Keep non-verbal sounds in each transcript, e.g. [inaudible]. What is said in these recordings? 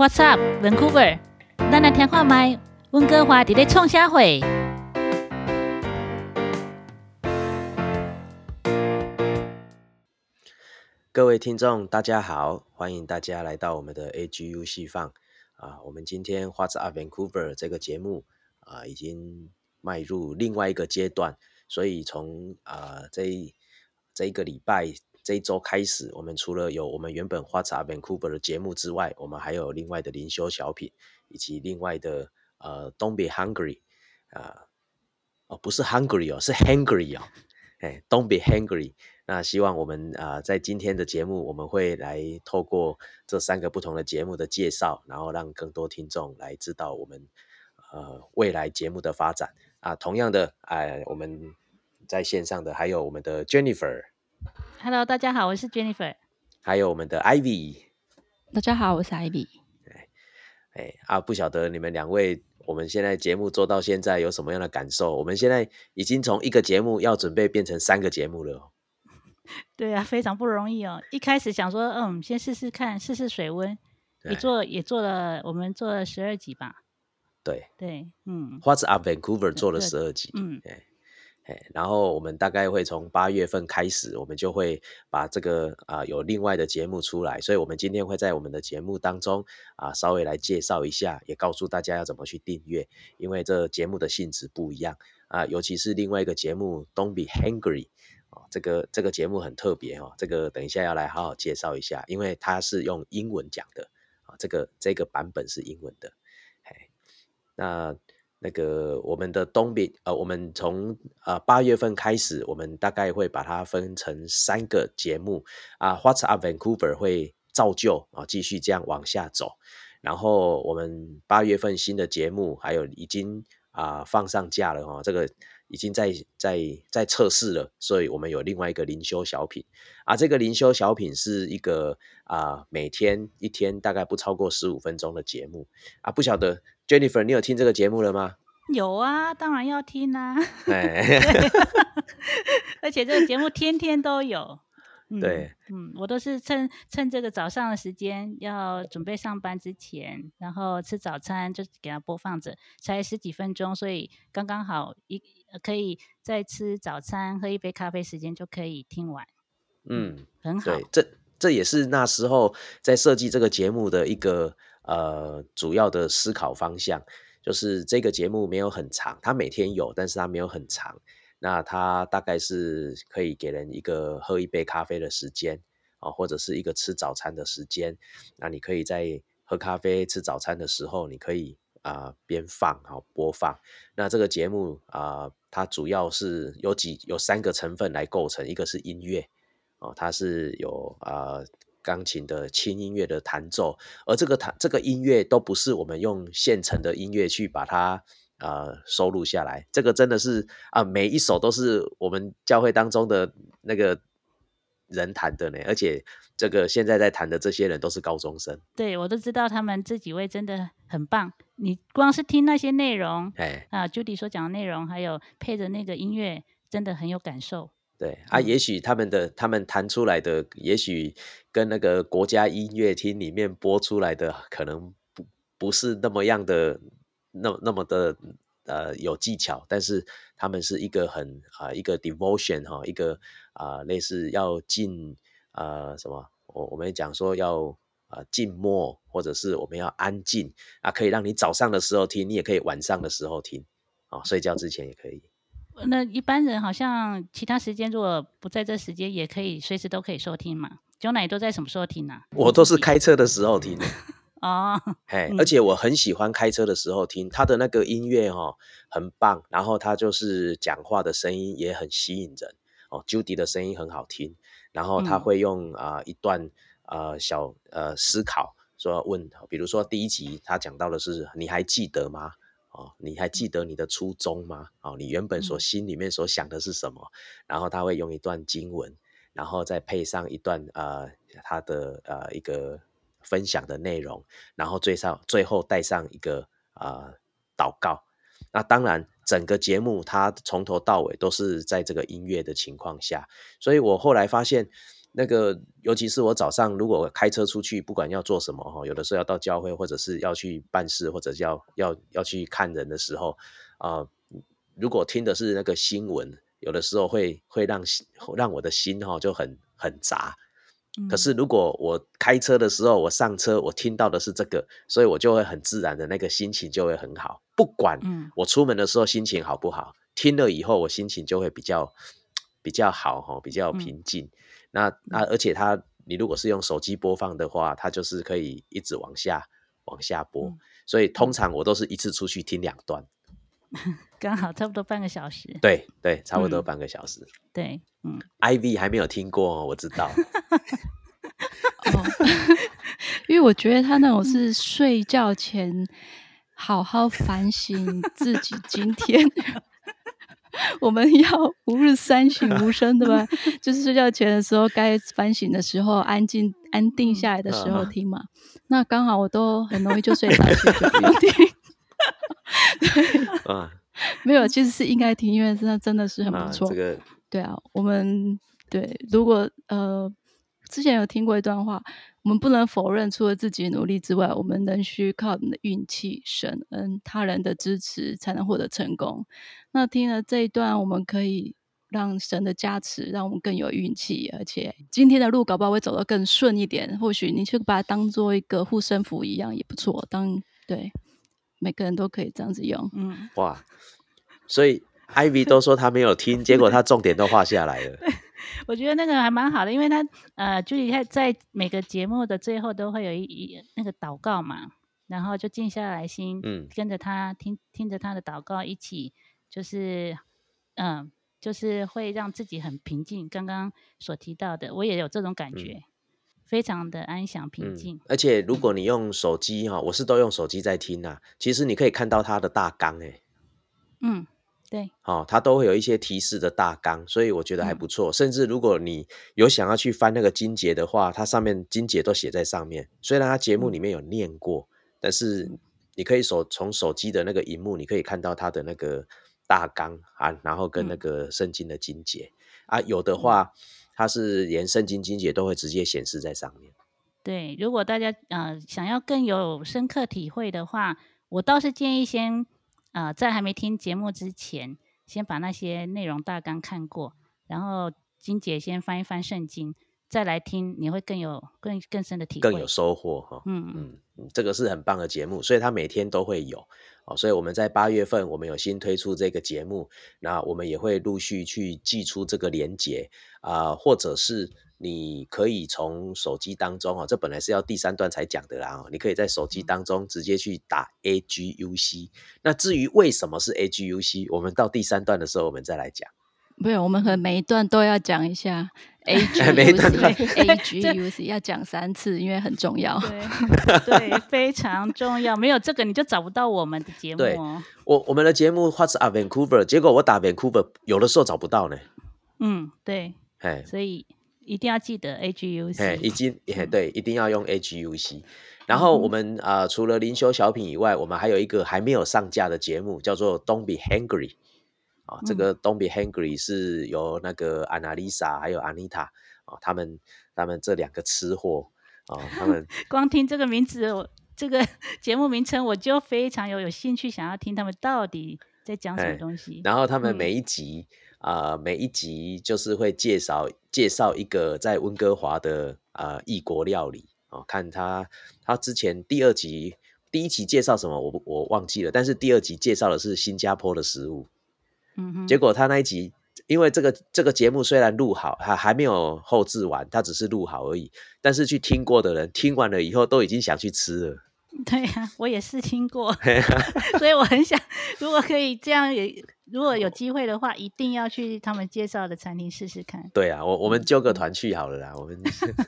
What's up, Vancouver？咱来听看麦，温哥华伫咧创啥会？各位听众，大家好，欢迎大家来到我们的 AGU 细放啊。我们今天 What's up, Vancouver 这个节目啊，已经迈入另外一个阶段，所以从啊这这一个礼拜。这一周开始，我们除了有我们原本花茶 Vancouver 的节目之外，我们还有另外的灵修小品，以及另外的呃 Don't be hungry 啊哦不是 hungry 哦是 hungry 哦哎 Don't be hungry。那希望我们啊在今天的节目，我们会来透过这三个不同的节目的介绍，然后让更多听众来知道我们呃未来节目的发展啊。同样的哎我们在线上的还有我们的 Jennifer。Hello，大家好，我是 Jennifer。还有我们的 Ivy。大家好，我是 Ivy。哎，哎啊，不晓得你们两位，我们现在节目做到现在有什么样的感受？我们现在已经从一个节目要准备变成三个节目了。[laughs] 对啊，非常不容易哦。一开始想说，嗯，先试试看，试试水温。也做也做了，我们做了十二集吧。对对，嗯。What's up, Vancouver？做了十二集。嗯。然后我们大概会从八月份开始，我们就会把这个啊有另外的节目出来，所以我们今天会在我们的节目当中啊稍微来介绍一下，也告诉大家要怎么去订阅，因为这节目的性质不一样啊，尤其是另外一个节目 Don't be hungry 啊，这个这个节目很特别哦，这个等一下要来好好介绍一下，因为它是用英文讲的啊，这个这个版本是英文的，哎，那。那个我们的东边呃，我们从呃八月份开始，我们大概会把它分成三个节目啊，What's up Vancouver 会照旧啊，继续这样往下走。然后我们八月份新的节目还有已经啊放上架了哈，这个已经在在在测试了，所以我们有另外一个灵修小品啊，这个灵修小品是一个啊每天一天大概不超过十五分钟的节目啊，不晓得。Jennifer，你有听这个节目了吗？有啊，当然要听啊。[laughs] 而且这个节目天天都有。对，嗯，我都是趁趁这个早上的时间，要准备上班之前，然后吃早餐，就给它播放着，才十几分钟，所以刚刚好一可以在吃早餐、喝一杯咖啡时间就可以听完。嗯，很好。对，这这也是那时候在设计这个节目的一个。呃，主要的思考方向就是这个节目没有很长，它每天有，但是它没有很长。那它大概是可以给人一个喝一杯咖啡的时间啊，或者是一个吃早餐的时间。那你可以在喝咖啡、吃早餐的时候，你可以啊边放好播放。那这个节目啊，它主要是有几有三个成分来构成，一个是音乐哦，它是有啊。钢琴的轻音乐的弹奏，而这个弹这个音乐都不是我们用现成的音乐去把它呃收录下来，这个真的是啊每一首都是我们教会当中的那个人弹的呢，而且这个现在在弹的这些人都是高中生，对我都知道他们这几位真的很棒，你光是听那些内容，哎啊，Judy 所讲的内容，还有配着那个音乐，真的很有感受。对啊，也许他们的他们弹出来的，也许跟那个国家音乐厅里面播出来的，可能不不是那么样的，那那么的呃有技巧，但是他们是一个很啊一个 devotion 哈，一个啊类似要静啊什么，我我们讲说要啊静默，或者是我们要安静。啊，可以让你早上的时候听，你也可以晚上的时候听。啊，睡觉之前也可以。那一般人好像其他时间如果不在这时间，也可以随时都可以收听嘛。九奶都在什么时候听呢？我都是开车的时候听。[laughs] 哦，哎，而且我很喜欢开车的时候听他的那个音乐哦，很棒。然后他就是讲话的声音也很吸引人哦，Judy 的声音很好听。然后他会用啊一段呃小呃思考说问，比如说第一集他讲到的是你还记得吗？哦，你还记得你的初衷吗？哦，你原本所心里面所想的是什么？然后他会用一段经文，然后再配上一段呃他的呃一个分享的内容，然后最上最后带上一个呃祷告。那当然，整个节目它从头到尾都是在这个音乐的情况下，所以我后来发现那个，尤其是我早上如果开车出去，不管要做什么哈，有的时候要到教会，或者是要去办事，或者要要要去看人的时候啊，如果听的是那个新闻，有的时候会会让让我的心哈就很很杂。可是如果我开车的时候，我上车，我听到的是这个，所以我就会很自然的那个心情就会很好。不管我出门的时候心情好不好，听了以后我心情就会比较比较好哈，比较平静。那那而且它，你如果是用手机播放的话，它就是可以一直往下往下播。所以通常我都是一次出去听两段，[laughs] 刚好差不多半个小时。对对，差不多半个小时。对，嗯，IV 还没有听过，我知道。[laughs] 哦，[laughs] 因为我觉得他那种是睡觉前好好反省自己今天。我们要 [laughs] 吾日三省吾身，对吧？[laughs] 就是睡觉前的时候，该反省的时候，安静、安定下来的时候听嘛。那刚好我都很容易就睡着，[laughs] 就不用听。啊，没有，其实是应该听，因为真的真的是很不错。这个对啊，我们对，如果呃。之前有听过一段话，我们不能否认，除了自己努力之外，我们仍需靠我们的运气、神恩、他人的支持，才能获得成功。那听了这一段，我们可以让神的加持，让我们更有运气，而且今天的路搞不好会走得更顺一点。或许你去把它当做一个护身符一样也不错。当对每个人都可以这样子用。嗯，哇，所以 Ivy 都说他没有听，结果他重点都画下来了。[laughs] 我觉得那个还蛮好的，因为他呃，就他在每个节目的最后都会有一一那个祷告嘛，然后就静下来心，嗯，跟着他听听着他的祷告一起，就是嗯，就是会让自己很平静。刚刚所提到的，我也有这种感觉，非常的安详平静。而且如果你用手机哈，我是都用手机在听啊，其实你可以看到他的大纲哎，嗯。对，哦，它都会有一些提示的大纲，所以我觉得还不错。甚至如果你有想要去翻那个金节的话，它上面金节都写在上面。虽然它节目里面有念过，但是你可以手从手机的那个荧幕，你可以看到它的那个大纲啊，然后跟那个圣经的金节啊，有的话它是连圣经金节都会直接显示在上面。对，如果大家呃想要更有深刻体会的话，我倒是建议先。啊，在还没听节目之前，先把那些内容大纲看过，然后金姐先翻一翻圣经，再来听，你会更有更更深的体会，更有收获哈。嗯嗯，这个是很棒的节目，所以它每天都会有哦。所以我们在八月份，我们有新推出这个节目，那我们也会陆续去寄出这个连接啊，或者是。你可以从手机当中哦，这本来是要第三段才讲的啦哦，你可以在手机当中直接去打 A G U C。那至于为什么是 A G U C，我们到第三段的时候我们再来讲。没有，我们可能每一段都要讲一下 [laughs] A G U C A G U C，[laughs] 要讲三次，因为很重要。对 [laughs] 对，非常重要。没有这个你就找不到我们的节目哦。我我们的节目 What's a Vancouver？结果我打 Vancouver，有的时候找不到呢。嗯，对。哎，所以。一定要记得 A G U C，哎，已经哎对，一定要用 A G U C。然后我们啊，除了灵修小品以外，我们还有一个还没有上架的节目，叫做 Don't Be Hungry。啊，这个 Don't Be Hungry 是由那个 Annalisa 还有 Anita 啊，他们他们这两个吃货啊，他们 [laughs] 光听这个名字，我这个节目名称我就非常有有兴趣，想要听他们到底在讲什么东西。然后他们每一集。啊，每一集就是会介绍介绍一个在温哥华的啊异国料理哦，看他他之前第二集第一集介绍什么我我忘记了，但是第二集介绍的是新加坡的食物，嗯哼，结果他那一集因为这个这个节目虽然录好，还还没有后置完，他只是录好而已，但是去听过的人听完了以后都已经想去吃了。对呀，我也是听过 [laughs] [laughs] 所以我很想，如果可以这样，也如果有机会的话，一定要去他们介绍的餐厅试试看。对啊，我我们揪个团去好了啦。我们，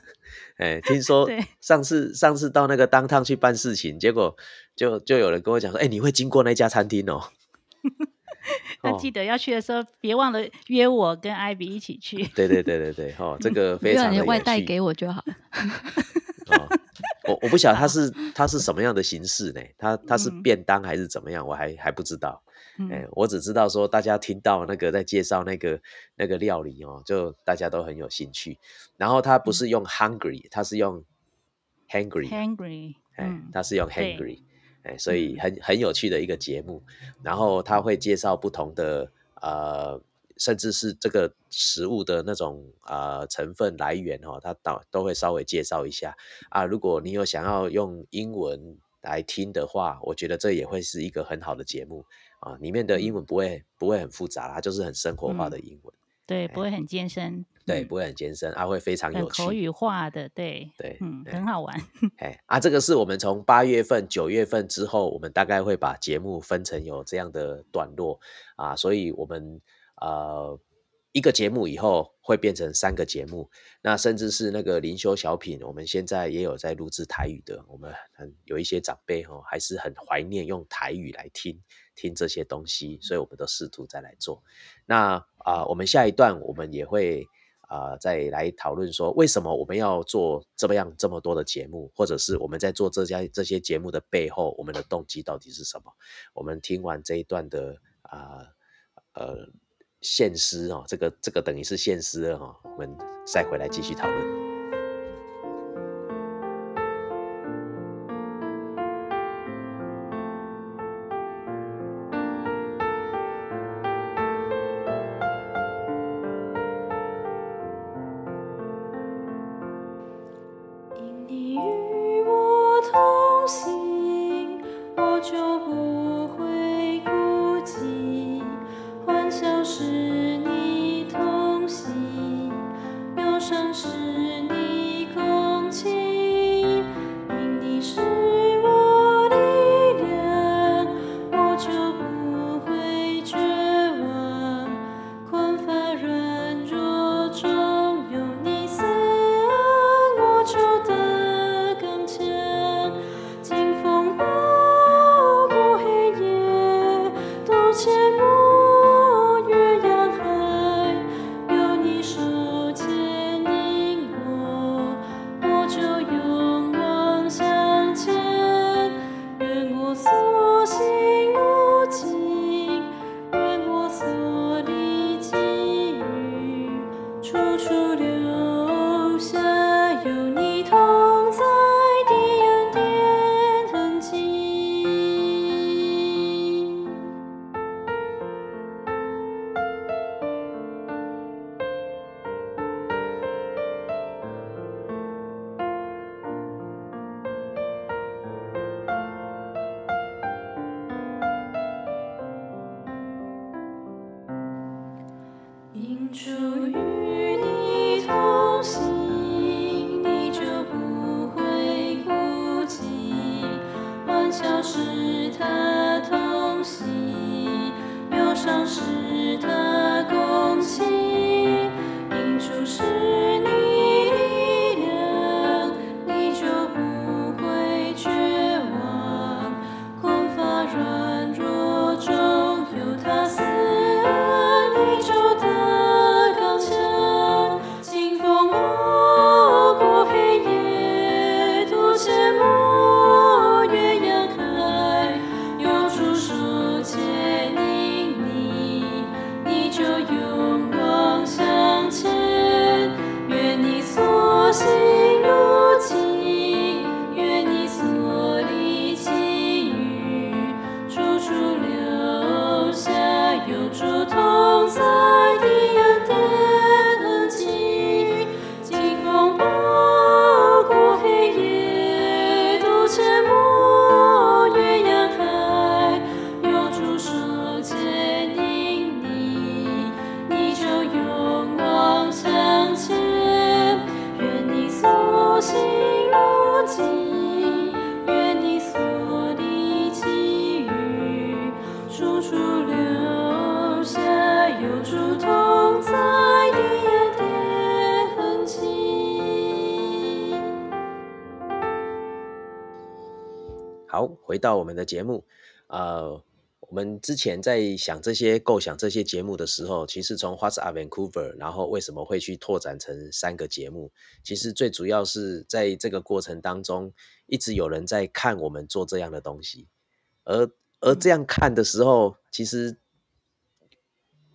[laughs] 哎，听说上次上次到那个当趟去办事情，结果就就有人跟我讲说，哎，你会经过那家餐厅哦。[laughs] 那记得要去的时候，别忘了约我跟艾比一起去。[laughs] 对对对对对，哦，这个非常的外带给我就好。哦。我我不晓得它是它是什么样的形式呢？它它是便当还是怎么样？我还还不知道。哎，我只知道说大家听到那个在介绍那个那个料理哦，就大家都很有兴趣。然后它不是用 hungry，它是用 hungry，hungry，哎，它是用 hungry，哎，所以很很有趣的一个节目。然后他会介绍不同的呃。甚至是这个食物的那种啊成分来源哦，它都都会稍微介绍一下啊。如果你有想要用英文来听的话，我觉得这也会是一个很好的节目啊。里面的英文不会不会很复杂，它就是很生活化的英文，对，不会很艰深，对，不会很艰深，啊，会非常有趣，口语化的，对对，嗯，很好玩。[laughs] 哎啊，这个是我们从八月份、九月份之后，我们大概会把节目分成有这样的段落啊，所以我们。呃，一个节目以后会变成三个节目，那甚至是那个灵修小品，我们现在也有在录制台语的。我们很有一些长辈哈，还是很怀念用台语来听听这些东西，所以我们都试图再来做。那啊，我们下一段我们也会啊再来讨论说，为什么我们要做这么样这么多的节目，或者是我们在做这家这些节目的背后，我们的动机到底是什么？我们听完这一段的啊呃。现实哦，这个这个等于是现实了哈，我们再回来继续讨论。笑是他痛惜，忧伤是他共泣，阴出是。回到我们的节目，呃，我们之前在想这些构想这些节目的时候，其实从 What's Up Vancouver，然后为什么会去拓展成三个节目？其实最主要是在这个过程当中，一直有人在看我们做这样的东西，而而这样看的时候，其实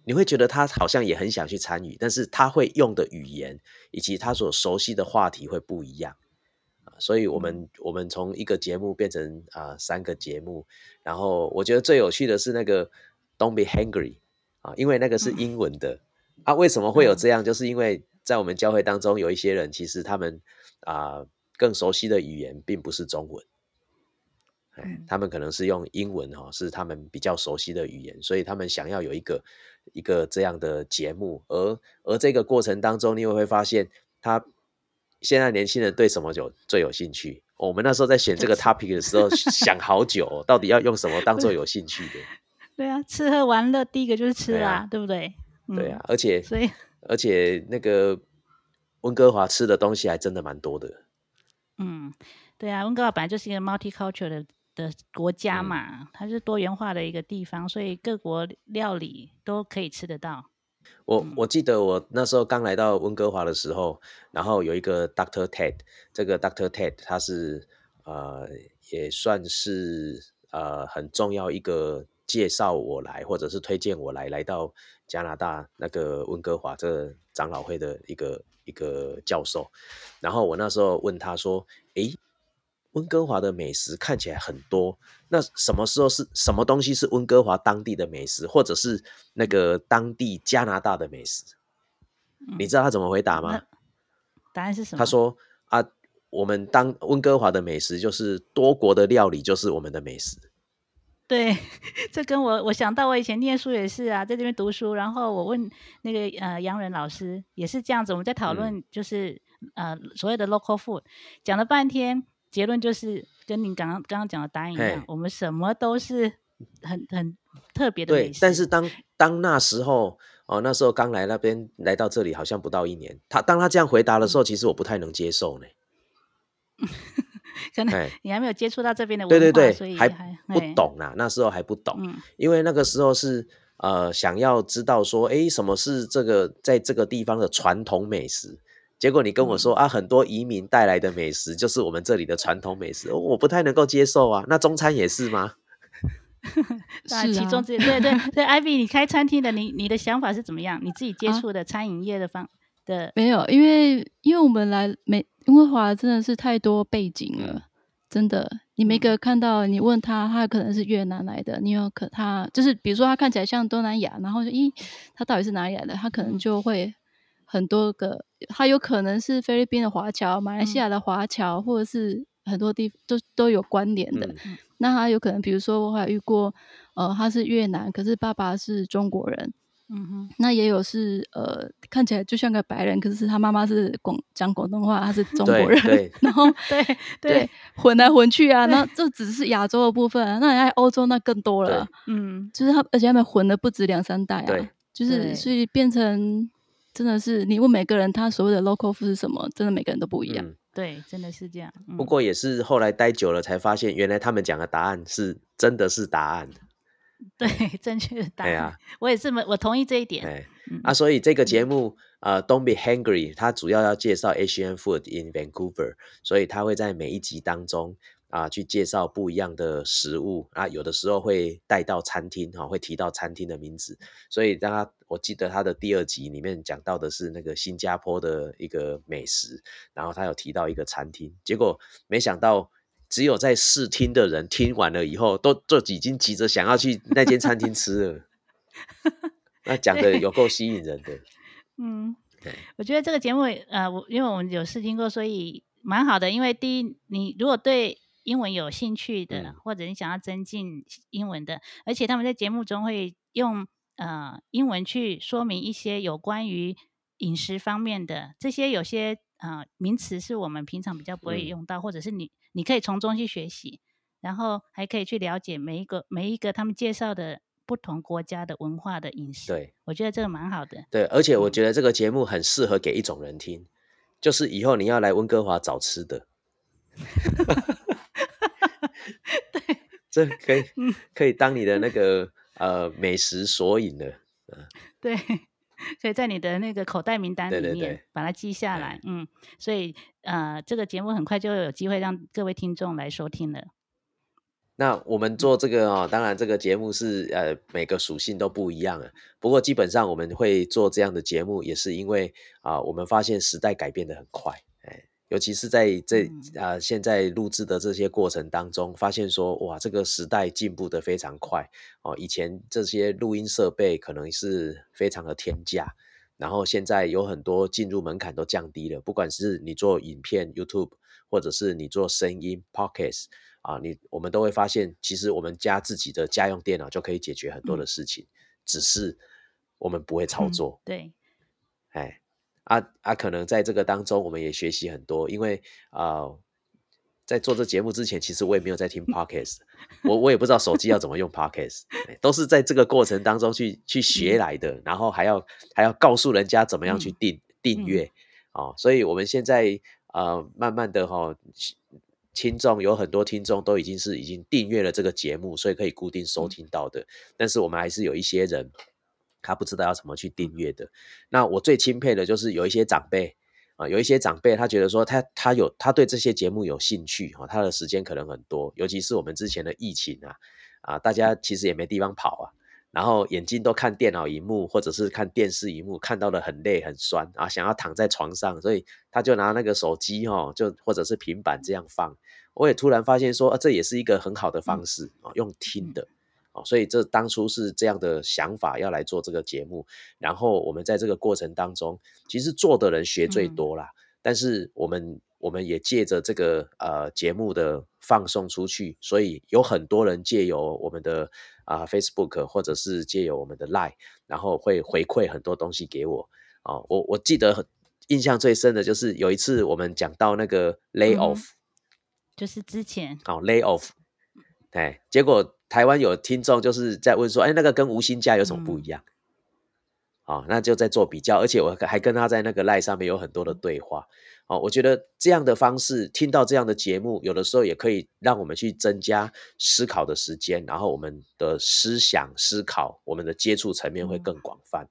你会觉得他好像也很想去参与，但是他会用的语言以及他所熟悉的话题会不一样。所以，我们我们从一个节目变成啊三个节目，然后我觉得最有趣的是那个 "Don't be hungry" 啊，因为那个是英文的啊。为什么会有这样？就是因为在我们教会当中，有一些人其实他们啊更熟悉的语言并不是中文，哎，他们可能是用英文哈，是他们比较熟悉的语言，所以他们想要有一个一个这样的节目，而而这个过程当中，你也会发现他。现在年轻人对什么酒最有兴趣？我们那时候在选这个 [laughs] topic 的时候，想好久，到底要用什么当做有兴趣的？对啊，吃喝玩乐，第一个就是吃啊，对不对？对啊，而且所以而且那个温哥华吃的东西还真的蛮多的。嗯，对啊，温哥华本来就是一个 multicultural 的的国家嘛，它是多元化的一个地方，所以各国料理都可以吃得到。我我记得我那时候刚来到温哥华的时候，然后有一个 Doctor Ted，这个 Doctor Ted 他是呃也算是呃很重要一个介绍我来或者是推荐我来来到加拿大那个温哥华这长老会的一个一个教授，然后我那时候问他说，诶。温哥华的美食看起来很多，那什么时候是什么东西是温哥华当地的美食，或者是那个当地加拿大的美食？你知道他怎么回答吗？答案是什么？他说：“啊，我们当温哥华的美食就是多国的料理，就是我们的美食。”对，[laughs] 这跟我我想到我以前念书也是啊，在这边读书，然后我问那个呃洋人老师也是这样子，我们在讨论就是呃所谓的 local food，讲了半天。结论就是跟您刚刚刚刚讲的答案一样，我们什么都是很很特别的对，但是当当那时候哦，那时候刚来那边来到这里，好像不到一年。他当他这样回答的时候，其实我不太能接受呢。[laughs] 可能你还没有接触到这边的文化，对对对，所以还不懂啊。那时候还不懂，因为那个时候是呃想要知道说，哎，什么是这个在这个地方的传统美食。结果你跟我说啊，很多移民带来的美食就是我们这里的传统美食，我不太能够接受啊。那中餐也是吗？[laughs] 是其中之对对对。艾比，[laughs] 你开餐厅的，你你的想法是怎么样？你自己接触的餐饮业的方的没有，因为因为我们来美温哥华真的是太多背景了，真的。你每个看到你问他，他可能是越南来的，你有可他就是比如说他看起来像东南亚，然后就咦，他到底是哪里来的？他可能就会。很多个，他有可能是菲律宾的华侨、马来西亚的华侨，或者是很多地都都有关联的。那他有可能，比如说我还遇过，呃，他是越南，可是爸爸是中国人。嗯哼。那也有是呃，看起来就像个白人，可是他妈妈是广讲广东话，他是中国人。[laughs] 然后对对混来混去啊，那这只是亚洲的部分，那在欧洲那更多了。嗯。就是他，而且他们混的不止两三代啊。就是所以变成。真的是，你问每个人他所谓的 local food 是什么，真的每个人都不一样。对，真的是这样。不过也是后来待久了才发现，原来他们讲的答案是真的是答案。[laughs] 对，正确的答案。对啊，我也这么，我同意这一点。对啊，所以这个节目呃，Don't be hungry，它主要要介绍 Asian food in Vancouver，所以它会在每一集当中。啊，去介绍不一样的食物啊，有的时候会带到餐厅哈，会提到餐厅的名字。所以，让他我记得他的第二集里面讲到的是那个新加坡的一个美食，然后他有提到一个餐厅，结果没想到只有在试听的人听完了以后，都就已经急着想要去那间餐厅吃了。[laughs] 那讲的有够吸引人的。嗯，对，我觉得这个节目呃，我因为我们有试听过，所以蛮好的。因为第一，你如果对英文有兴趣的，或者你想要增进英文的，而且他们在节目中会用呃英文去说明一些有关于饮食方面的这些有些呃名词是我们平常比较不会用到，或者是你你可以从中去学习，然后还可以去了解每一个每一个他们介绍的不同国家的文化的饮食。对，我觉得这个蛮好的。对，而且我觉得这个节目很适合给一种人听，就是以后你要来温哥华找吃的。[laughs] 对，这可以 [laughs] 可以当你的那个呃美食索引的，嗯，[laughs] 对，[laughs] 所以在你的那个口袋名单里面把它记下来，嗯，所以呃，这个节目很快就有机会让各位听众来收听了。那我们做这个哦，当然这个节目是呃每个属性都不一样啊。不过基本上我们会做这样的节目，也是因为啊，我们发现时代改变的很快，哎，尤其是在这啊现在录制的这些过程当中，发现说哇，这个时代进步的非常快哦。以前这些录音设备可能是非常的天价，然后现在有很多进入门槛都降低了，不管是你做影片 YouTube，或者是你做声音 Podcast。啊，你我们都会发现，其实我们家自己的家用电脑就可以解决很多的事情，只是我们不会操作。对，哎，啊啊，可能在这个当中，我们也学习很多，因为啊，在做这节目之前，其实我也没有在听 [laughs] podcast，我我也不知道手机要怎么用 podcast，都是在这个过程当中去去学来的，然后还要还要告诉人家怎么样去订订阅哦，所以我们现在呃，慢慢的哈。听众有很多听众都已经是已经订阅了这个节目，所以可以固定收听到的。但是我们还是有一些人，他不知道要怎么去订阅的。那我最钦佩的就是有一些长辈啊，有一些长辈他觉得说他他有他对这些节目有兴趣哈，他的时间可能很多，尤其是我们之前的疫情啊啊，大家其实也没地方跑啊。然后眼睛都看电脑荧幕或者是看电视荧幕，看到的很累很酸啊，想要躺在床上，所以他就拿那个手机哈，就或者是平板这样放。我也突然发现说，啊这也是一个很好的方式啊，用听的哦，所以这当初是这样的想法要来做这个节目。然后我们在这个过程当中，其实做的人学最多啦，但是我们我们也借着这个呃节目的放送出去，所以有很多人借由我们的。啊，Facebook 或者是借由我们的 Line，然后会回馈很多东西给我。哦，我我记得印象最深的就是有一次我们讲到那个 Lay Off，就是之前哦 Lay Off，哎，结果台湾有听众就是在问说，哎，那个跟无薪假有什么不一样？哦，那就在做比较，而且我还跟他在那个 Line 上面有很多的对话。哦，我觉得这样的方式，听到这样的节目，有的时候也可以让我们去增加思考的时间，然后我们的思想思考，我们的接触层面会更广泛。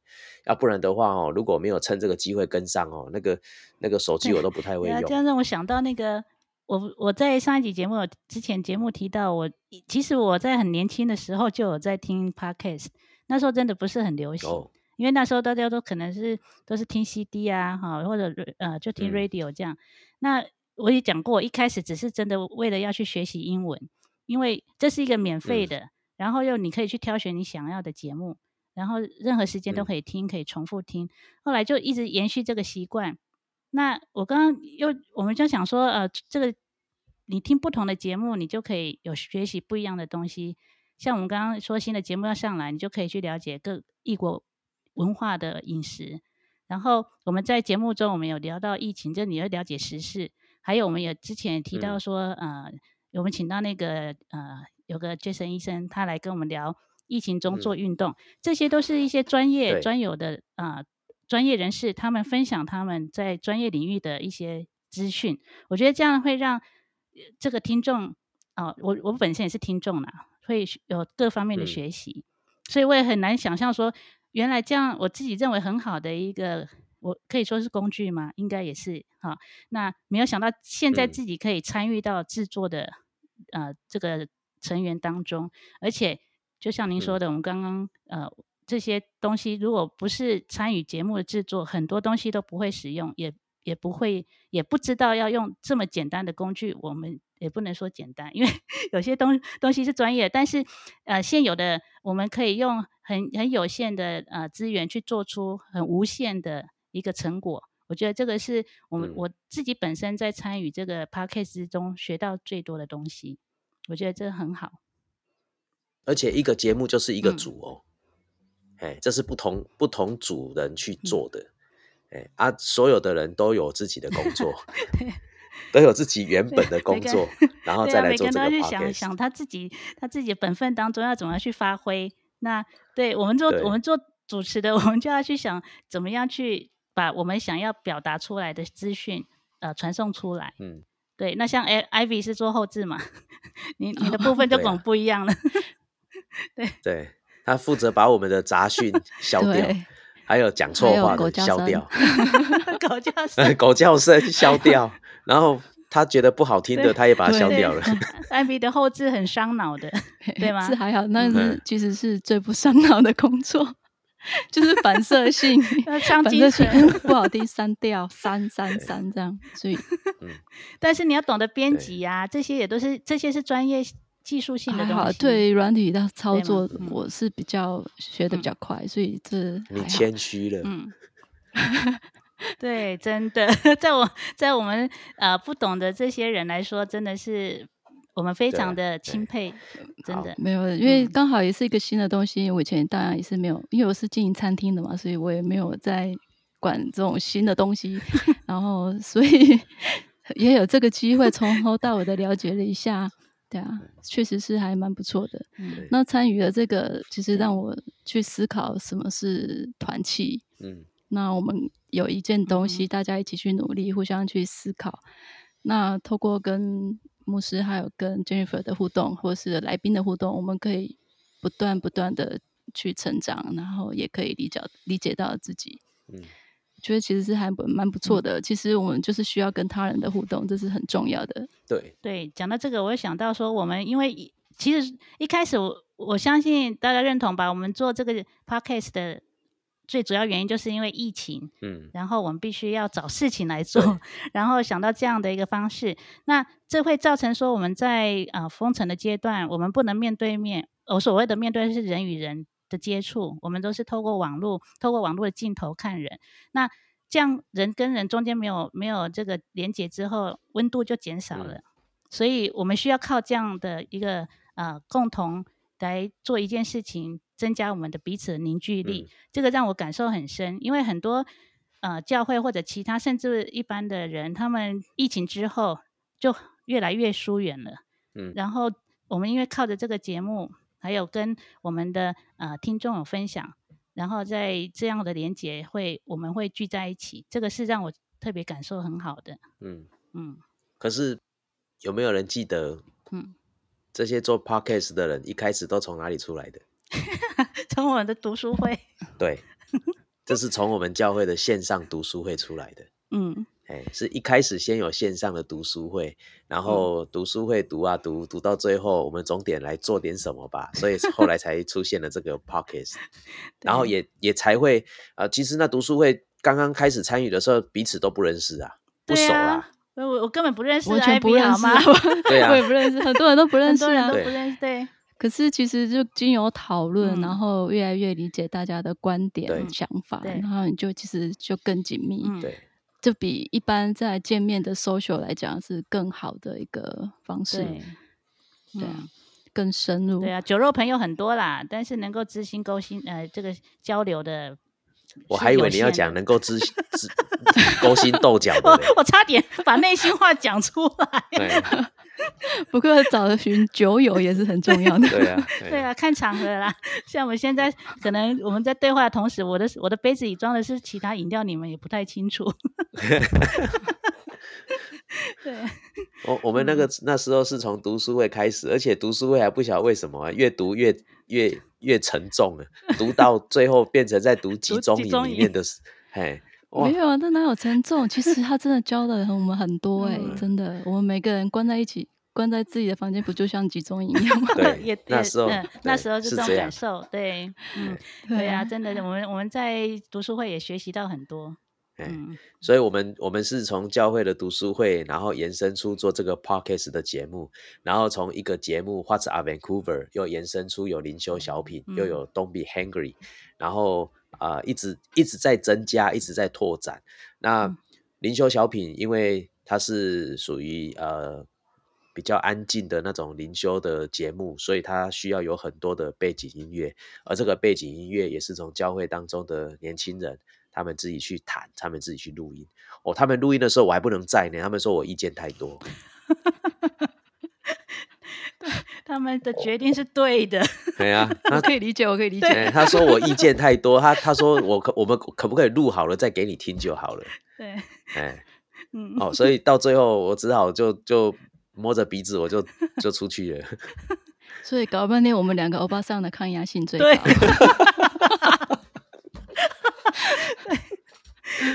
要不然的话，哦，如果没有趁这个机会跟上，哦，那个那个手机我都不太 [laughs] 会用。这样让我想到那个，我我在上一集节目之前节目提到，我其实我在很年轻的时候就有在听 Podcast，那时候真的不是很流行。因为那时候大家都可能是都是听 CD 啊，哈，或者呃就听 radio 这样。那我也讲过，一开始只是真的为了要去学习英文，因为这是一个免费的，然后又你可以去挑选你想要的节目，然后任何时间都可以听，可以重复听。后来就一直延续这个习惯。那我刚刚又我们就想说，呃，这个你听不同的节目，你就可以有学习不一样的东西。像我们刚刚说新的节目要上来，你就可以去了解各异国。文化的饮食，然后我们在节目中，我们有聊到疫情，就你要了解时事，还有我们有之前也提到说，呃，我们请到那个呃，有个 Jason 医生，他来跟我们聊疫情中做运动，这些都是一些专业专有的啊专业人士，他们分享他们在专业领域的一些资讯，我觉得这样会让这个听众啊，我我本身也是听众啦，会有各方面的学习，所以我也很难想象说。原来这样，我自己认为很好的一个，我可以说是工具吗？应该也是哈。那没有想到现在自己可以参与到制作的呃这个成员当中，而且就像您说的，我们刚刚呃这些东西，如果不是参与节目的制作，很多东西都不会使用，也也不会也不知道要用这么简单的工具。我们也不能说简单，因为 [laughs] 有些东东西是专业，但是呃现有的我们可以用。很很有限的呃资源去做出很无限的一个成果，我觉得这个是我们我自己本身在参与这个 p a c k a g e 之中学到最多的东西，我觉得这很好。而且一个节目就是一个组哦，哎，这是不同不同组人去做的，哎啊，所有的人都有自己的工作，[laughs] 都有自己原本的工作，然后再来做这个 p 想想他自己他自己本分当中要怎么样去发挥。那对我们做我们做主持的，[laughs] 我们就要去想怎么样去把我们想要表达出来的资讯呃传送出来。嗯，对。那像 Ivy 是做后置嘛，[laughs] 你你的部分就跟我们不一样了。对对，他负责把我们的杂讯 [laughs] 消掉，还有讲错话的消掉，[laughs] 狗叫 [laughs] 声，狗叫声消掉，然后他觉得不好听的，他也把它消掉了。艾比的后置很伤脑的，对吗？是还好，那是其实是最不伤脑的工作。就是反射性，反射性不好听，删掉，删删删这样。所以，但是你要懂得编辑啊，这些也都是这些是专业技术性的东西。对软体的操作，我是比较学的比较快，所以这你谦虚了。嗯，[laughs] 对，真的，[laughs] 在我在我们呃不懂的这些人来说，真的是。我们非常的钦佩，真的没有，因为刚好也是一个新的东西。我以前当然也是没有，因为我是经营餐厅的嘛，所以我也没有在管这种新的东西。[laughs] 然后，所以也有这个机会从头到尾的了解了一下。对啊，确实是还蛮不错的。那参与了这个，其实让我去思考什么是团契。嗯，那我们有一件东西，大家一起去努力，互相去思考。那透过跟牧师还有跟 Jennifer 的互动，或是来宾的互动，我们可以不断不断的去成长，然后也可以理解理解到自己。嗯，觉得其实是还蛮不错的。其实我们就是需要跟他人的互动，这是很重要的。对对，讲到这个，我想到说，我们因为其实一开始我我相信大家认同吧，我们做这个 Podcast 的。最主要原因就是因为疫情，嗯，然后我们必须要找事情来做，[laughs] 然后想到这样的一个方式，那这会造成说我们在啊封城的阶段，我们不能面对面，我所谓的面对是人与人的接触，我们都是透过网络，透过网络的镜头看人，那这样人跟人中间没有没有这个连接之后，温度就减少了，所以我们需要靠这样的一个呃共同来做一件事情。增加我们的彼此的凝聚力，这个让我感受很深。因为很多呃教会或者其他甚至一般的人，他们疫情之后就越来越疏远了。嗯，然后我们因为靠着这个节目，还有跟我们的呃听众有分享，然后在这样的连结会，我们会聚在一起，这个是让我特别感受很好的。嗯嗯。可是有没有人记得？嗯，这些做 podcast 的人一开始都从哪里出来的？[laughs] 从我们的读书会，对，[laughs] 这是从我们教会的线上读书会出来的。嗯，哎，是一开始先有线上的读书会，然后读书会读啊读，读到最后，我们总点来做点什么吧，所以后来才出现了这个 pockets，[laughs] 然后也也才会啊，其实那读书会刚刚开始参与的时候，彼此都不认识啊，不熟啊，我我根本不认识，完全不认识，对啊，我也不认识，很多人都不认识啊，都不认识，对。可是其实就经由讨论，然后越来越理解大家的观点、想法，然后你就其实就更紧密，对，就比一般在见面的 social 来讲是更好的一个方式，对啊，更深入，对啊，酒肉朋友很多啦，但是能够知心勾心，呃，这个交流的，我还以为你要讲能够知知勾心斗角的，我差点把内心话讲出来。[laughs] [laughs] 不过找寻酒友也是很重要的。[laughs] 对啊，对啊，看场合啦。像我们现在可能我们在对话的同时，我的我的杯子里装的是其他饮料，你们也不太清楚。对，我我们那个那时候是从读书会开始，而且读书会还不晓得为什么越读越越越沉重了，读到最后变成在读集中营里面的，嘿。没有啊，这哪有沉重？其实他真的教了我们很多哎，真的，我们每个人关在一起，关在自己的房间，不就像集中营一样吗？对，[laughs] 那时候，那时候是这种感受，对，嗯，对呀，真的，我们我们在读书会也学习到很多，嗯，所以我们我们是从教会的读书会，然后延伸出做这个 podcast 的节目，然后从一个节目 What's a Vancouver 又延伸出有灵修小品，又有 Don't Be Hungry，然后。啊，一直一直在增加，一直在拓展。那灵修小品，因为它是属于呃比较安静的那种灵修的节目，所以它需要有很多的背景音乐。而这个背景音乐也是从教会当中的年轻人他们自己去谈，他们自己去录音。哦，他们录音的时候我还不能在呢，他们说我意见太多。[laughs] 他们的决定是对的。对啊，[laughs] 我可以理解，我可以理解。他说我意见太多，他他说我可我们可不可以录好了再给你听就好了。对，哎，嗯，哦，所以到最后我只好就就摸着鼻子我就就出去了。[laughs] 所以搞半天，我们两个欧巴桑的抗压性最高。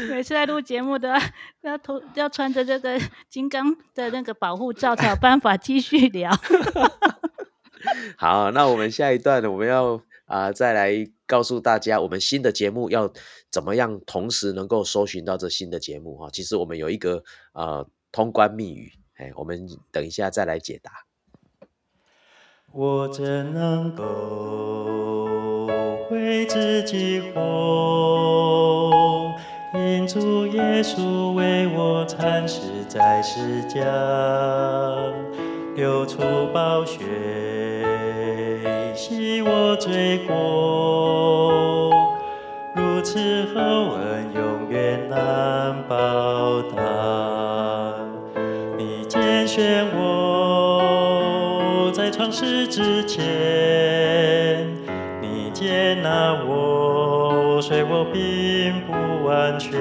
每次在录节目的要头要穿着这个金刚的那个保护罩，才有办法继续聊。[laughs] 好，那我们下一段我们要啊再来告诉大家，我们新的节目要怎么样同时能够搜寻到这新的节目哈。其实我们有一个呃通关密语，哎，我们等一下再来解答。我怎能够为自己活？主耶稣为我惨死在世间，流出宝血洗我罪过，如此厚恩永远难报答。你拣选我在创世之前，你接纳我，虽我并不。完全，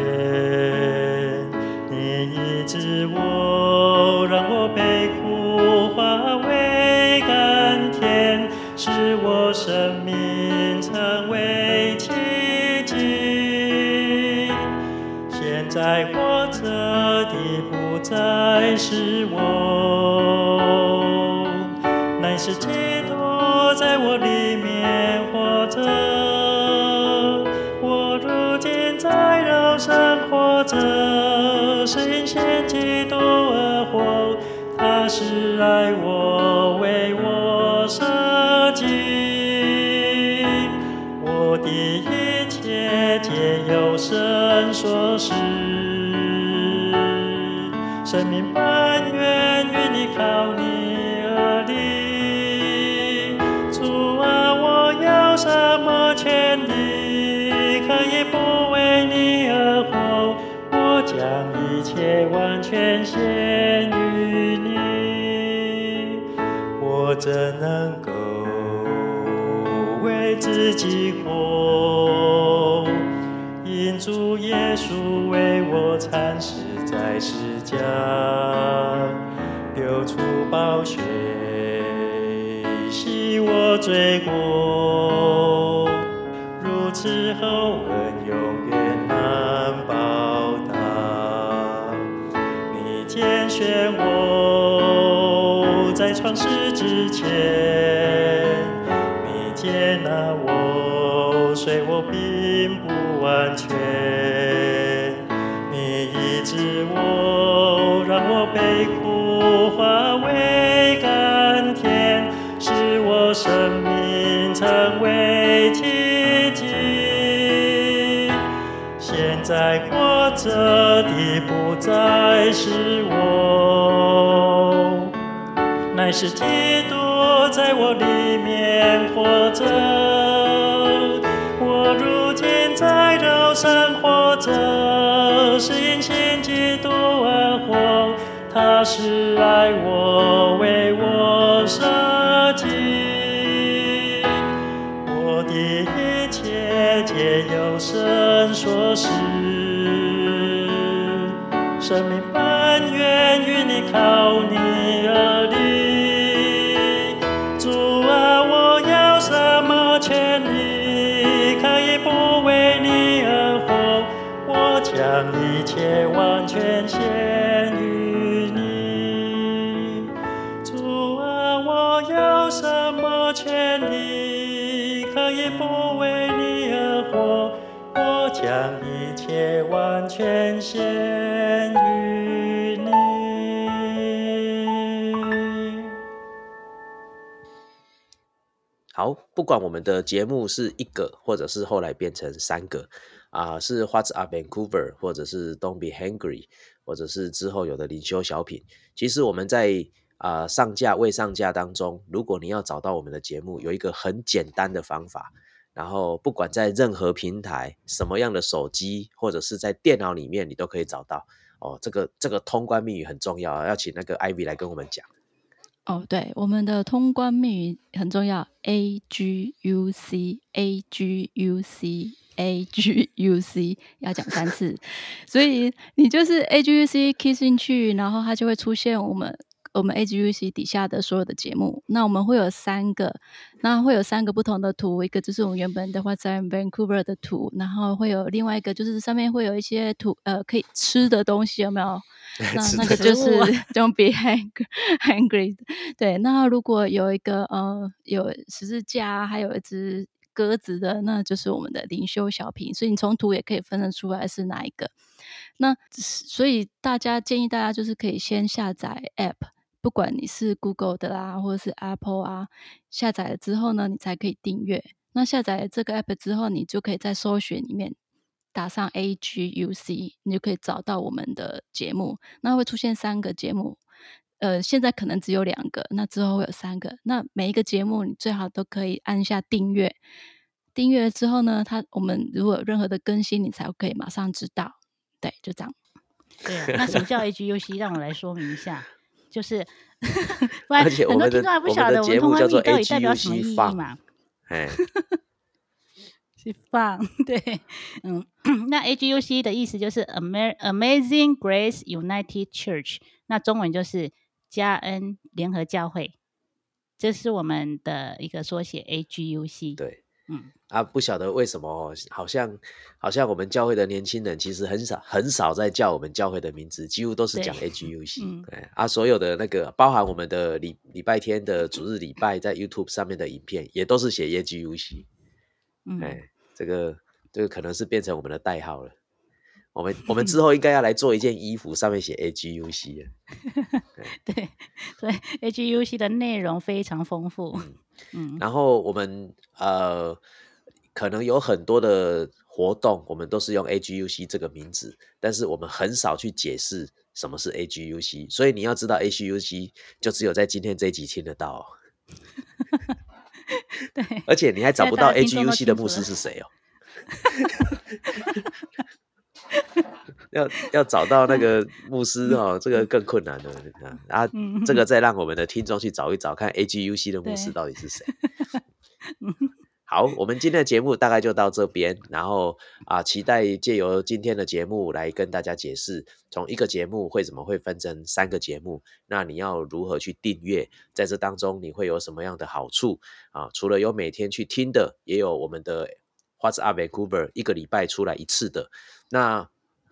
皆由神所施，生命本源与你靠你而立。主啊，我有什么权利可以不为你而活？我？将一切完全献于你，我真世间，流出宝血洗我罪过，如此厚恩永远难报答。你拣。选我在创世之前，着的不再是我。乃是基督在我里面活着，我如今在肉身活着，是因信基督而活。他是爱我，为我生不管我们的节目是一个，或者是后来变成三个。啊，是 What's Up Vancouver，或者是 Don't Be Hungry，或者是之后有的灵修小品。其实我们在啊上架未上架当中，如果你要找到我们的节目，有一个很简单的方法。然后不管在任何平台、什么样的手机，或者是在电脑里面，你都可以找到。哦，这个这个通关密语很重要，要请那个 Ivy 来跟我们讲。哦，对，我们的通关密语很重要，A G U C A G U C。A G U C 要讲三次，所以你就是 A G U C key 进去，然后它就会出现我们我们 AGUC 底下的所有的节目。那我们会有三个，那会有三个不同的图，一个就是我们原本的话在 Vancouver 的图，然后会有另外一个就是上面会有一些图，呃，可以吃的东西，有没有？[laughs] 那那个就是 Don't be hungry。[laughs] 对，那如果有一个呃有十字架，还有一只鸽子的，那就是我们的灵修小品。所以你从图也可以分得出来是哪一个。那所以大家建议大家就是可以先下载 App，不管你是 Google 的啦，或者是 Apple 啊，下载了之后呢，你才可以订阅。那下载这个 App 之后，你就可以在搜寻里面打上 AGUC，你就可以找到我们的节目。那会出现三个节目，呃，现在可能只有两个，那之后会有三个。那每一个节目你最好都可以按下订阅。订阅了之后呢，它我们如果有任何的更新，你才可以马上知道。对，就这样。对，[laughs] 那什么叫 AGUC？让我来说明一下，就是，[laughs] 不然很多听众还不晓得我们通话到底代表什么意义嘛？[laughs] 哎，[laughs] 是放对，嗯，[coughs] 那 AGUC 的意思就是 Amazing Grace United Church，那中文就是加恩联合教会，这是我们的一个缩写 AGUC。对。嗯啊，不晓得为什么，好像好像我们教会的年轻人其实很少很少在叫我们教会的名字，几乎都是讲 [laughs] AGUC。对啊，所有的那个包含我们的礼礼拜天的主日礼拜在 YouTube 上面的影片，也都是写 AGUC。哎，这个这个可能是变成我们的代号了。我们我们之 [laughs] 后应该要来做一件衣服，上面写 AGUC。对 [laughs] 对，[laughs] AGUC 的内容非常丰富。嗯，然后我们呃，可能有很多的活动，我们都是用 AGUC 这个名字，但是我们很少去解释什么是 AGUC，所以你要知道 AGUC，就只有在今天这一集听得到。[laughs] 对，而且你还找不到 AGUC 的牧师是谁哦。[laughs] 要要找到那个牧师哦，这个更困难了啊！这个再让我们的听众去找一找，看 AGUC 的牧师到底是谁。[laughs] 好，我们今天的节目大概就到这边，然后啊，期待借由今天的节目来跟大家解释，从一个节目会怎么会分成三个节目，那你要如何去订阅，在这当中你会有什么样的好处啊？除了有每天去听的，也有我们的 What's Up Vancouver 一个礼拜出来一次的。那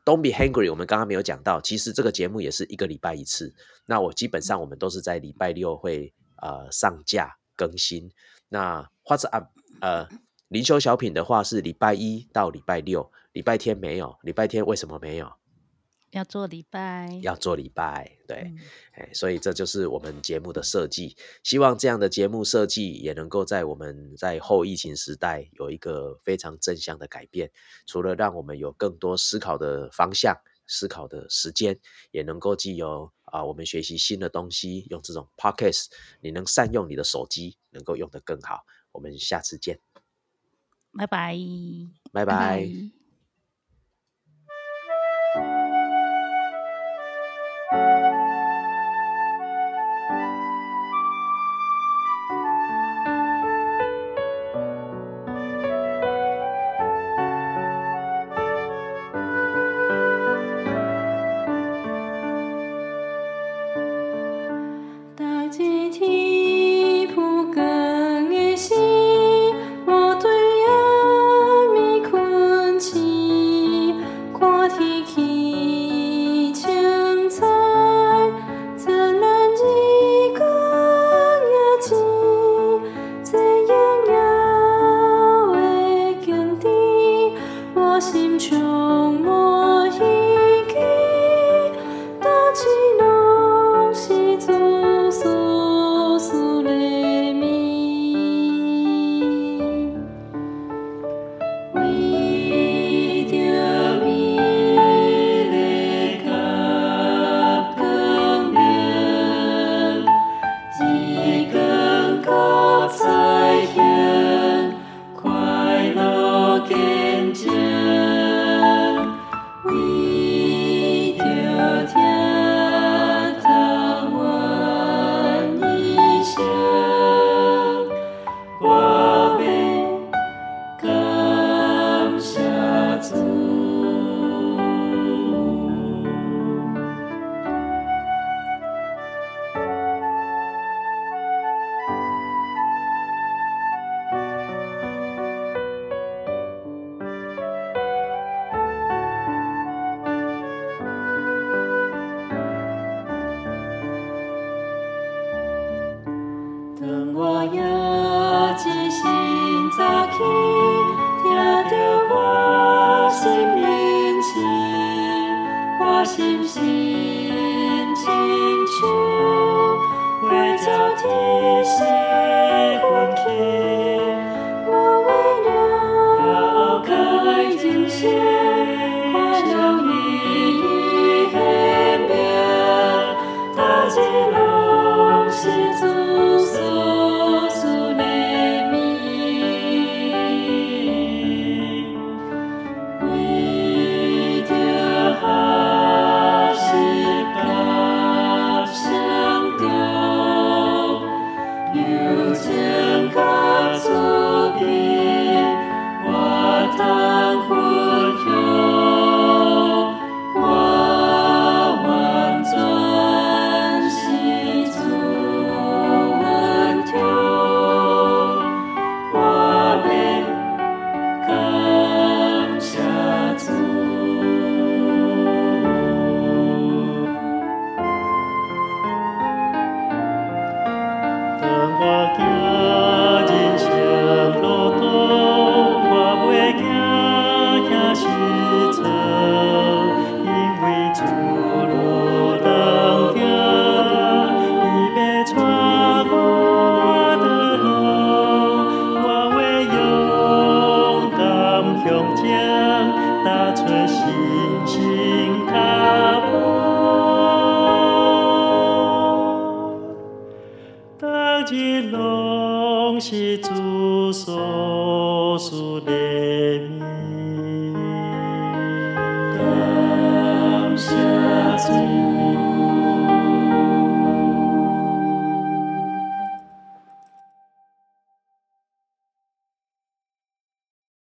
Don't be hungry，我们刚刚没有讲到，其实这个节目也是一个礼拜一次。那我基本上我们都是在礼拜六会呃上架更新。那或者啊呃灵修小品的话是礼拜一到礼拜六，礼拜天没有。礼拜天为什么没有？要做礼拜，要做礼拜，对，哎，所以这就是我们节目的设计。希望这样的节目设计也能够在我们在后疫情时代有一个非常正向的改变。除了让我们有更多思考的方向、思考的时间，也能够既有啊，我们学习新的东西，用这种 podcast，你能善用你的手机，能够用得更好。我们下次见，拜拜，拜拜。